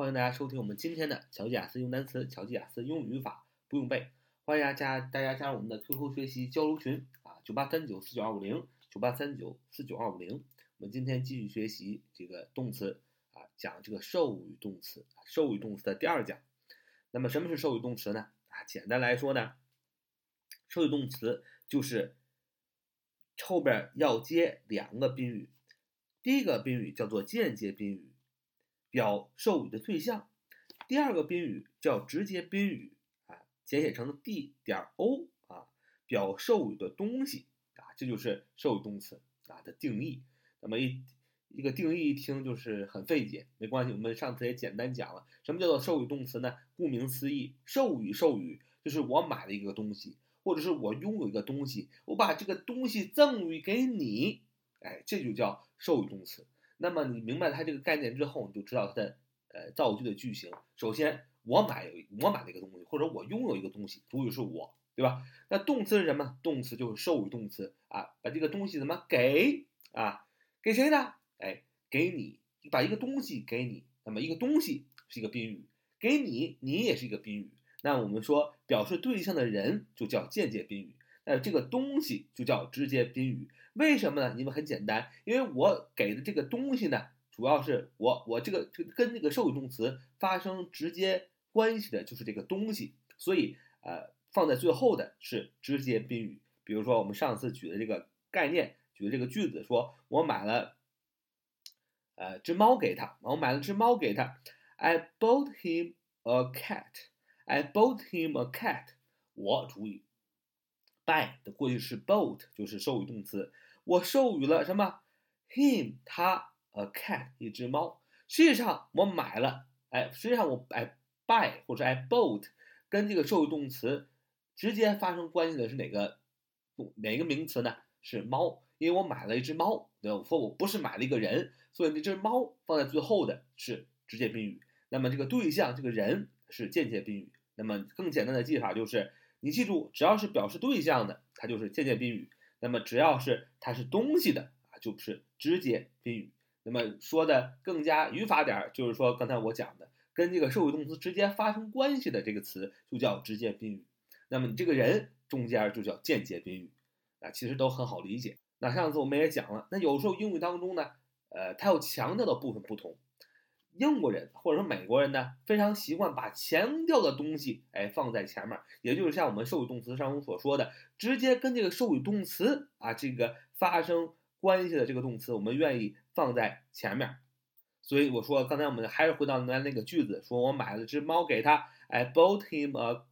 欢迎大家收听我们今天的巧记雅思用单词、巧记雅思英语语法不用背。欢迎大家大家加入我们的 QQ 学习交流群啊，九八三九四九二五零，九八三九四九二五零。我们今天继续学习这个动词啊，讲这个授予动词，授予动词的第二讲。那么什么是授予动词呢？啊，简单来说呢，授予动词就是后边要接两个宾语，第一个宾语叫做间接宾语。表授予的对象，第二个宾语叫直接宾语啊，简写成 D 点 O 啊，表授予的东西啊，这就是授予动词啊的定义。那么一一个定义一听就是很费解，没关系，我们上次也简单讲了，什么叫做授予动词呢？顾名思义，授予授予就是我买了一个东西，或者是我拥有一个东西，我把这个东西赠予给你，哎，这就叫授予动词。那么你明白它这个概念之后，你就知道它的呃造句的句型。首先，我买我买了一个东西，或者我拥有一个东西，主语是我，对吧？那动词是什么？动词就是授予动词啊，把这个东西怎么给啊？给谁的？哎，给你，把一个东西给你。那么一个东西是一个宾语，给你，你也是一个宾语。那我们说表示对象的人就叫间接宾语，呃这个东西就叫直接宾语。为什么呢？因为很简单，因为我给的这个东西呢，主要是我我这个这个跟这个授予动词发生直接关系的就是这个东西，所以呃放在最后的是直接宾语。比如说我们上次举的这个概念，举的这个句子，说我买了呃只猫给他，我买了只猫给他，I bought him a cat，I bought him a cat，我主语。By 的过去式 bought 就是授予动词，我授予了什么？him 他 a cat 一只猫。实际上我买了，哎，实际上我哎 buy 或者 I bought 跟这个授予动词直接发生关系的是哪个哪个名词呢？是猫，因为我买了一只猫。对，我说我不是买了一个人，所以那只猫放在最后的是直接宾语。那么这个对象这个人是间接宾语。那么更简单的记法就是。你记住，只要是表示对象的，它就是间接宾语；那么只要是它是东西的啊，就是直接宾语。那么说的更加语法点儿，就是说刚才我讲的，跟这个授予动词直接发生关系的这个词就叫直接宾语。那么你这个人中间就叫间接宾语啊，其实都很好理解。那上次我们也讲了，那有时候英语当中呢，呃，它有强调的部分不同。英国人或者说美国人呢，非常习惯把强调的东西哎放在前面，也就是像我们授予动词上所说的，直接跟这个授予动词啊这个发生关系的这个动词，我们愿意放在前面。所以我说刚才我们还是回到刚才那个句子，说我买了只猫给他，I bought him a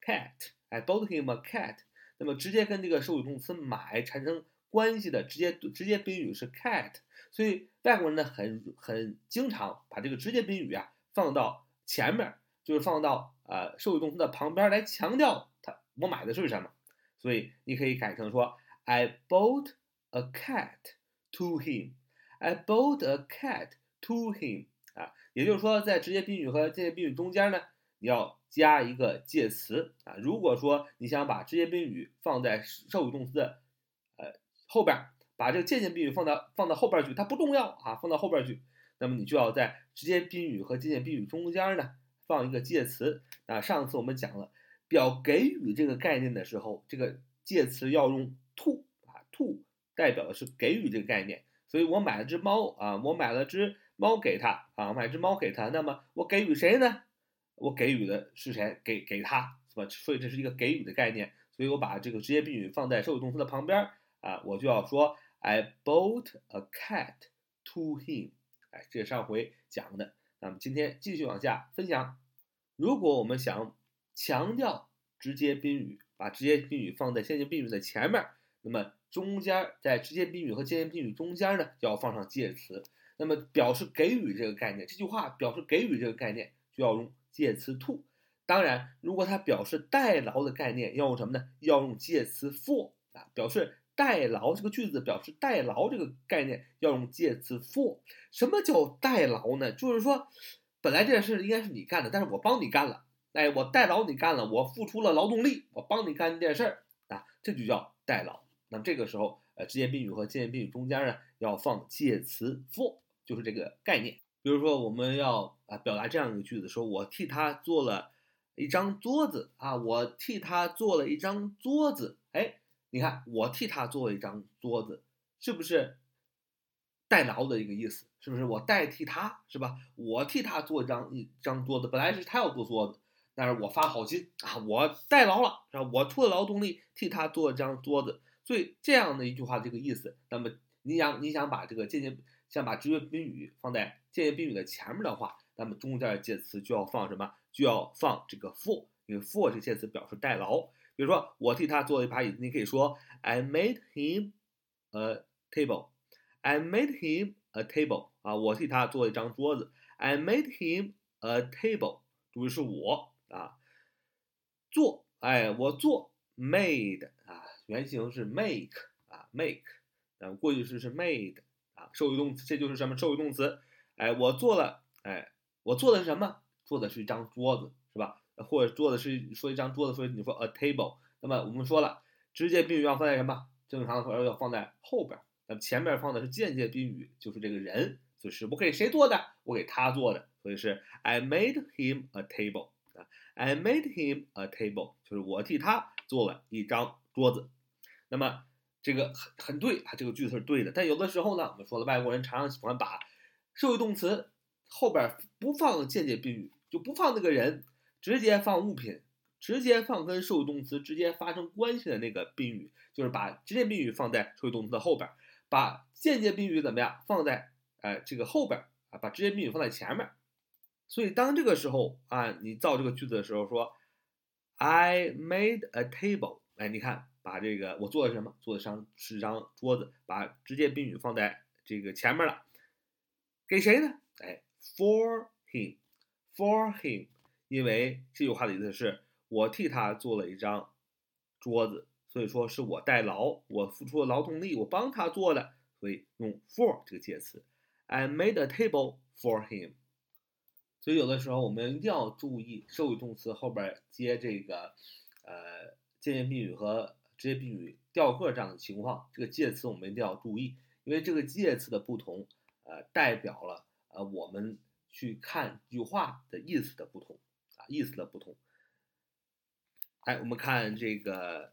cat，I bought him a cat。那么直接跟这个授予动词买产生关系的直接直接宾语是 cat。所以外国人呢，很很经常把这个直接宾语啊放到前面，就是放到呃授予动词的旁边来强调它我买的是什么。所以你可以改成说，I bought a cat to him. I bought a cat to him. 啊，也就是说，在直接宾语和间接宾语中间呢，你要加一个介词啊。如果说你想把直接宾语放在授予动词的呃后边。把这个间接宾语放到放到后边去，它不重要啊，放到后边去。那么你就要在直接宾语和间接宾语中间呢放一个介词。啊，上次我们讲了表给予这个概念的时候，这个介词要用 to 啊，to 代表的是给予这个概念。所以我买了只猫啊，我买了只猫给他啊，买只猫给他。那么我给予谁呢？我给予的是谁？给给他是吧？所以这是一个给予的概念。所以我把这个直接宾语放在受语动词的旁边啊，我就要说。I bought a cat to him。哎，这是上回讲的。那么今天继续往下分享。如果我们想强调直接宾语，把直接宾语放在先行宾语的前面，那么中间在直接宾语和间接宾语中间呢，就要放上介词。那么表示给予这个概念，这句话表示给予这个概念，就要用介词 to。当然，如果它表示代劳的概念，要用什么呢？要用介词 for 啊，表示。代劳这个句子表示代劳这个概念要用介词 for。什么叫代劳呢？就是说，本来这件事应该是你干的，但是我帮你干了。哎，我代劳你干了，我付出了劳动力，我帮你干这件事儿啊，这就叫代劳。那么这个时候，呃，直接宾语和间接宾语中间呢要放介词 for，就是这个概念。比比如说我们要啊表达这样一个句子，说我替他做了一张桌子啊，我替他做了一张桌子。你看我替他做一张桌子，是不是代劳的一个意思？是不是我代替他是吧？我替他做一张一张桌子，本来是他要做桌子，但是我发好心啊，我代劳了，是吧？我出了劳动力替他做一张桌子，所以这样的一句话这个意思。那么你想你想把这个间接想把直接宾语放在间接宾语的前面的话，那么中间的介词就要放什么？就要放这个 for，因为 for 这个介词表示代劳。比如说我替他做了一把椅子，你可以说 I made him a table。I made him a table 啊，我替他做了一张桌子。I made him a table，注意是我啊，做，哎，我做 made 啊，原型是 make 啊，make，啊，过去式是 made 啊，受语动词，这就是什么受语动词？哎，我做了，哎，我做的是什么？做的是一张桌子，是吧？或者做的是说一张桌子，所以你说 a table，那么我们说了，直接宾语要放在什么？正常的说要放在后边。那么前面放的是间接宾语，就是这个人，就是我给谁做的？我给他做的，所以是 I made him a table 啊，I made him a table，就是我替他做了一张桌子。那么这个很很对啊，这个句子是对的。但有的时候呢，我们说了，外国人常常喜欢把受语动词后边不放间接宾语，就不放那个人，直接放物品，直接放跟受动词直接发生关系的那个宾语，就是把直接宾语放在受动词的后边。把间接宾语怎么样放在哎这个后边啊？把直接宾语放在前面。所以当这个时候啊，你造这个句子的时候说，I made a table。哎，你看，把这个我做的什么？做的张是张桌子，把直接宾语放在这个前面了。给谁呢？哎，for him，for him。因为这句话的意思是我替他做了一张桌子。所以说是我代劳，我付出了劳动力，我帮他做的，所以用 for 这个介词。I made a table for him。所以有的时候我们一定要注意受语动词后边接这个呃间接宾语和直接宾语调个这样的情况，这个介词我们一定要注意，因为这个介词的不同，呃，代表了呃我们去看句话的意思的不同，意思的不同。哎，我们看这个。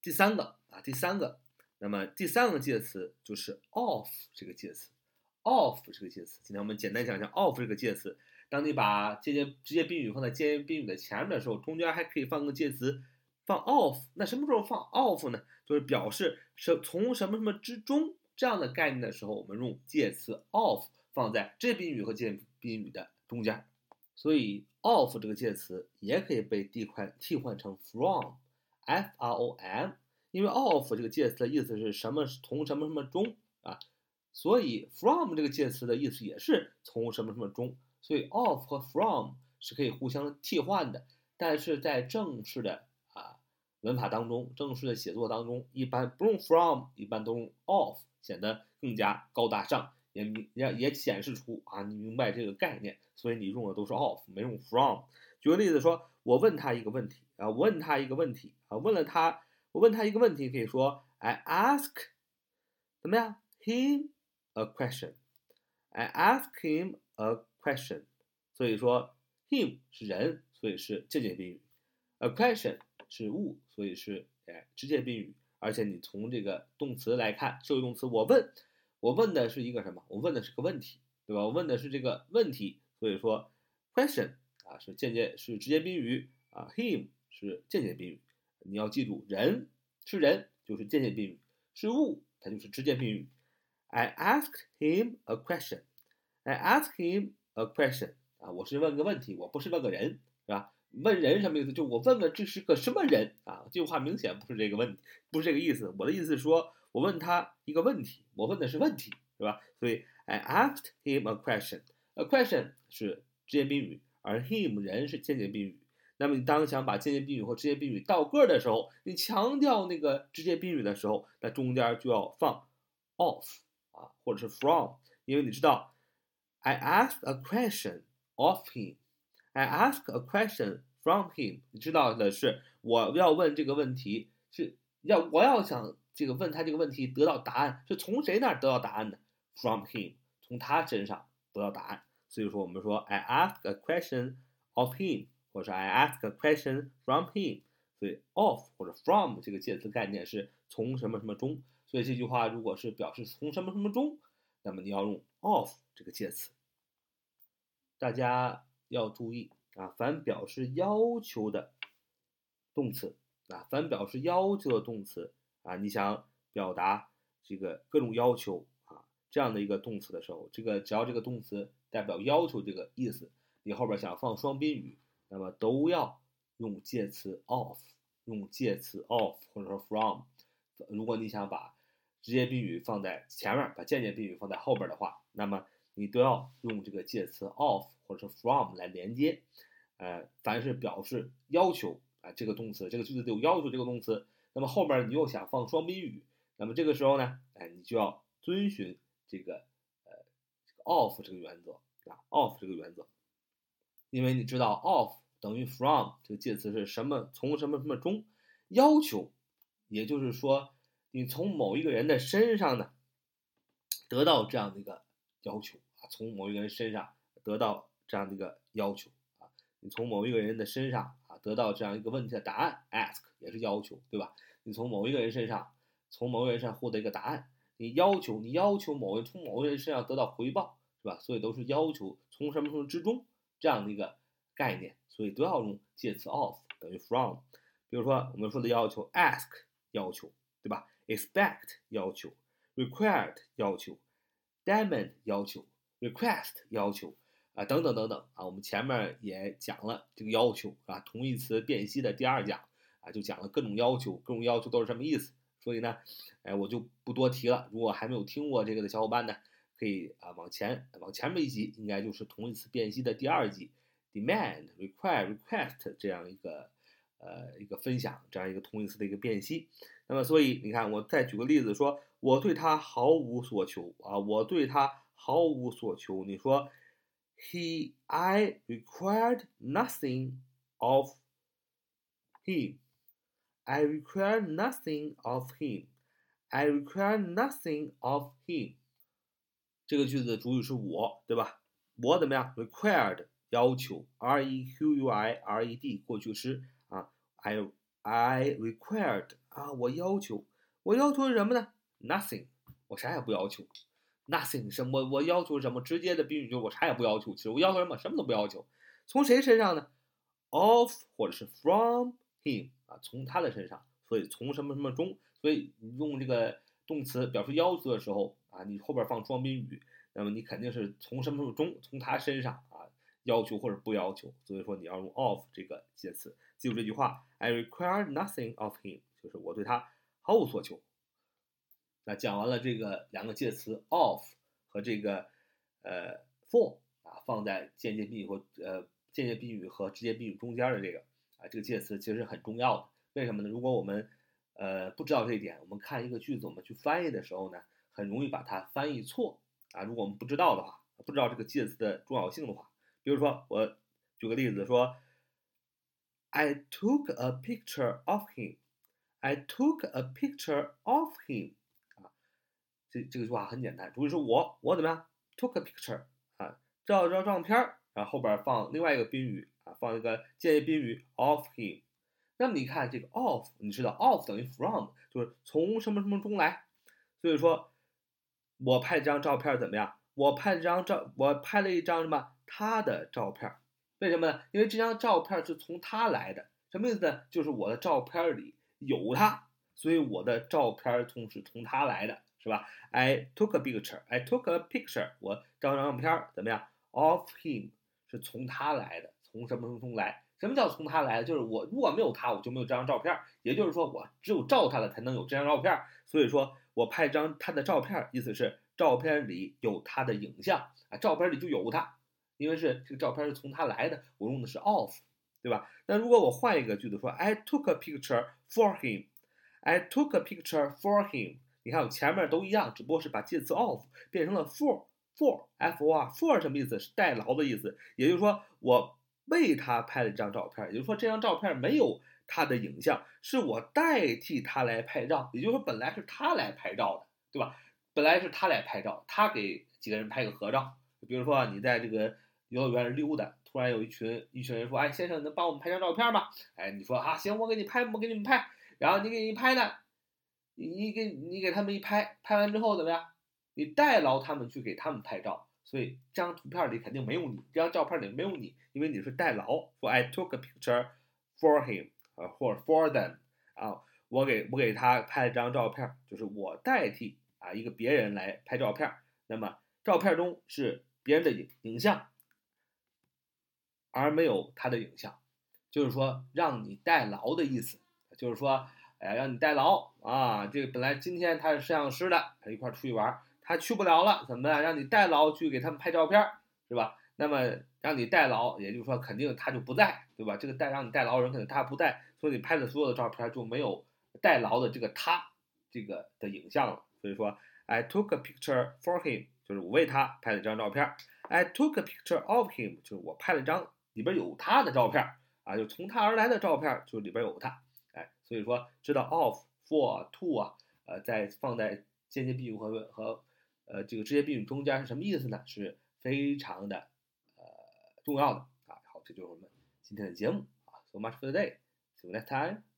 第三个啊，第三个，那么第三个介词就是 of 这个介词，of 这个介词。今天我们简单讲讲 of 这个介词。当你把间接直接宾语放在间接宾语的前面的时候，中间还可以放个介词，放 of。那什么时候放 of 呢？就是表示是从什么什么之中这样的概念的时候，我们用介词 of 放在直接宾语和间接宾语的中间。所以 of 这个介词也可以被替换替换成 from。from，因为 of 这个介词的意思是什么？从什么什么中啊？所以 from 这个介词的意思也是从什么什么中。所以 of 和 from 是可以互相替换的。但是在正式的啊文法当中，正式的写作当中，一般不用 from，一般都用 of，显得更加高大上，也也也显示出啊你明白这个概念。所以你用的都是 of，没用 from。举个例子说，我问他一个问题啊，问他一个问题啊，问了他，我问他一个问题，可以说 I ask，怎么样？Him a question，I ask him a question。所以说，him 是人，所以是间接宾语；a question 是物，所以是哎直接宾语。而且你从这个动词来看，受动词，我问，我问的是一个什么？我问的是个问题，对吧？我问的是这个问题，所以说 question。啊，是间接是直接宾语啊，him 是间接宾语，你要记住，人是人就是间接宾语，是物它就是直接宾语。I asked him a question. I asked him a question. 啊，我是问个问题，我不是问个人，是吧？问人什么意思？就我问问这是个什么人啊？这句话明显不是这个问题，不是这个意思。我的意思是说，我问他一个问题，我问的是问题，是吧？所以 I asked him a question. A question 是直接宾语。而 him 人是间接宾语，那么你当想把间接宾语和直接宾语倒个的时候，你强调那个直接宾语的时候，那中间就要放 of 啊，或者是 from，因为你知道，I ask a question of him，I ask a question from him，你知道的是我要问这个问题是要我要想这个问他这个问题得到答案是从谁那儿得到答案的？From him，从他身上得到答案。所以说我们说 I ask a question of him，或者是 I ask a question from him。所以 of 或者 from 这个介词概念是从什么什么中。所以这句话如果是表示从什么什么中，那么你要用 of 这个介词。大家要注意啊，凡表示要求的动词啊，凡表示要求的动词啊，你想表达这个各种要求啊这样的一个动词的时候，这个只要这个动词代表要求这个意思，你后边想放双宾语，那么都要用介词 of，用介词 of 或者说 from。如果你想把直接宾语放在前面，把间接宾语放在后边的话，那么你都要用这个介词 of 或者是 from 来连接。呃，凡是表示要求啊，这个动词，这个句子有要求这个动词，那么后边你又想放双宾语，那么这个时候呢，哎，你就要遵循这个呃 of 这个原则啊，of 这个原则，因为你知道 of 等于 from 这个介词是什么从什么什么中要求，也就是说。你从某一个人的身上呢，得到这样的一个要求啊，从某一个人身上得到这样的一个要求啊，你从某一个人的身上得到这样一个问题的答案，ask 也是要求，对吧？你从某一个人身上，从某个人身上获得一个答案，你要求，你要求某人从某个人身上得到回报，是吧？所以都是要求从什么什么之中这样的一个概念，所以都要用介词 of 等于 from。比如说我们说的要求，ask 要求，对吧？expect 要求，required 要求，demand 要求，request 要求啊，等等等等啊，我们前面也讲了这个要求啊，同义词辨析的第二讲啊，就讲了各种要求，各种要求都是什么意思。所以呢，哎，我就不多提了。如果还没有听过这个的小伙伴呢，可以啊往前往前面一集，应该就是同义词辨析的第二集，demand、require、request 这样一个呃一个分享，这样一个同义词的一个辨析。那么，所以你看，我再举个例子，说我对他毫无所求啊，我对他毫无所求。你说 ，He, I required nothing of him. I require nothing of him. I require nothing of him. 这个句子的主语是我，对吧？我怎么样？required 要求，R E Q U I R E D 过去式啊，I I required 啊，我要求，我要求是什么呢？Nothing，我啥也不要求。 Nothing 什么？我要求什么？直接的宾语就是我啥也不要求。其实我要求什么？什么都不要求。从谁身上呢？Of 或者是 from him 啊，从他的身上。所以从什么什么中，所以你用这个动词表示要求的时候啊，你后边放双宾语，那么你肯定是从什么什么中，从他身上啊要求或者不要求。所以说你要用 of 这个介词。记住这句话：I require nothing of him。就是我对他毫无所求。那讲完了这个两个介词 of 和这个呃 for 啊，放在间接宾语或呃间接宾语和直接宾语中间的这个啊这个介词其实很重要的。为什么呢？如果我们呃不知道这一点，我们看一个句子，我们去翻译的时候呢，很容易把它翻译错啊。如果我们不知道的话，不知道这个介词的重要性的话，比如说我举个例子说，I took a picture of him。I took a picture of him，这这个句话很简单，主语是我，我怎么样？took a picture，啊，照照照片儿，然后后边放另外一个宾语，啊，放一个间接宾语 of him。那么你看这个 of，你知道 of 等于 from，就是从什么什么中来。所以说，我拍这张照片怎么样？我拍这张照，我拍了一张什么？他的照片。为什么呢？因为这张照片是从他来的。什么意思呢？就是我的照片里。有他，所以我的照片从是从他来的，是吧？I took a picture. I took a picture. 我照张照片怎么样？Of him 是从他来的，从什么什么中来？什么叫从他来的？就是我如果没有他，我就没有这张照片。也就是说，我只有照他了，才能有这张照片。所以说我拍张他的照片，意思是照片里有他的影像啊，照片里就有他，因为是这个照片是从他来的，我用的是 of。对吧？那如果我换一个句子说，I took a picture for him. I took a picture for him. 你看，我前面都一样，只不过是把介词 of 变成了 for for f o r for 什么意思？是代劳的意思。也就是说，我为他拍了一张照片。也就是说，这张照片没有他的影像，是我代替他来拍照。也就是说，本来是他来拍照的，对吧？本来是他来拍照，他给几个人拍个合照。比如说你在这个游乐园溜达，突然有一群一群人说：“哎，先生，能帮我们拍张照片吗？”哎，你说啊，行，我给你拍，我给你们拍。然后你给你拍呢，你你给你给他们一拍，拍完之后怎么样？你代劳他们去给他们拍照，所以这张图片里肯定没有你，这张照片里没有你，因为你是代劳。说 I took a picture for him，啊，或者 for them，啊，我给我给他拍了张照片，就是我代替啊一个别人来拍照片。那么照片中是别人的影影像，而没有他的影像，就是说让你代劳的意思，就是说，哎，让你代劳啊。这个本来今天他是摄像师的，他一块出去玩。他去不了了，怎么办？让你代劳去给他们拍照片，是吧？那么让你代劳，也就是说肯定他就不在，对吧？这个代让你代劳人肯定他不在，所以你拍的所有的照片就没有代劳的这个他这个的影像了。所以说，I took a picture for him，就是我为他拍了一张照片。I took a picture of him，就是我拍了一张里边有他的照片啊，就从他而来的照片，就里边有他。哎，所以说知道 of for to 啊，呃，在放在间接宾语和和呃，这个直接宾语中间是什么意思呢？是非常的呃重要的啊。好，这就是我们今天的节目啊。So much for the day. See you next time.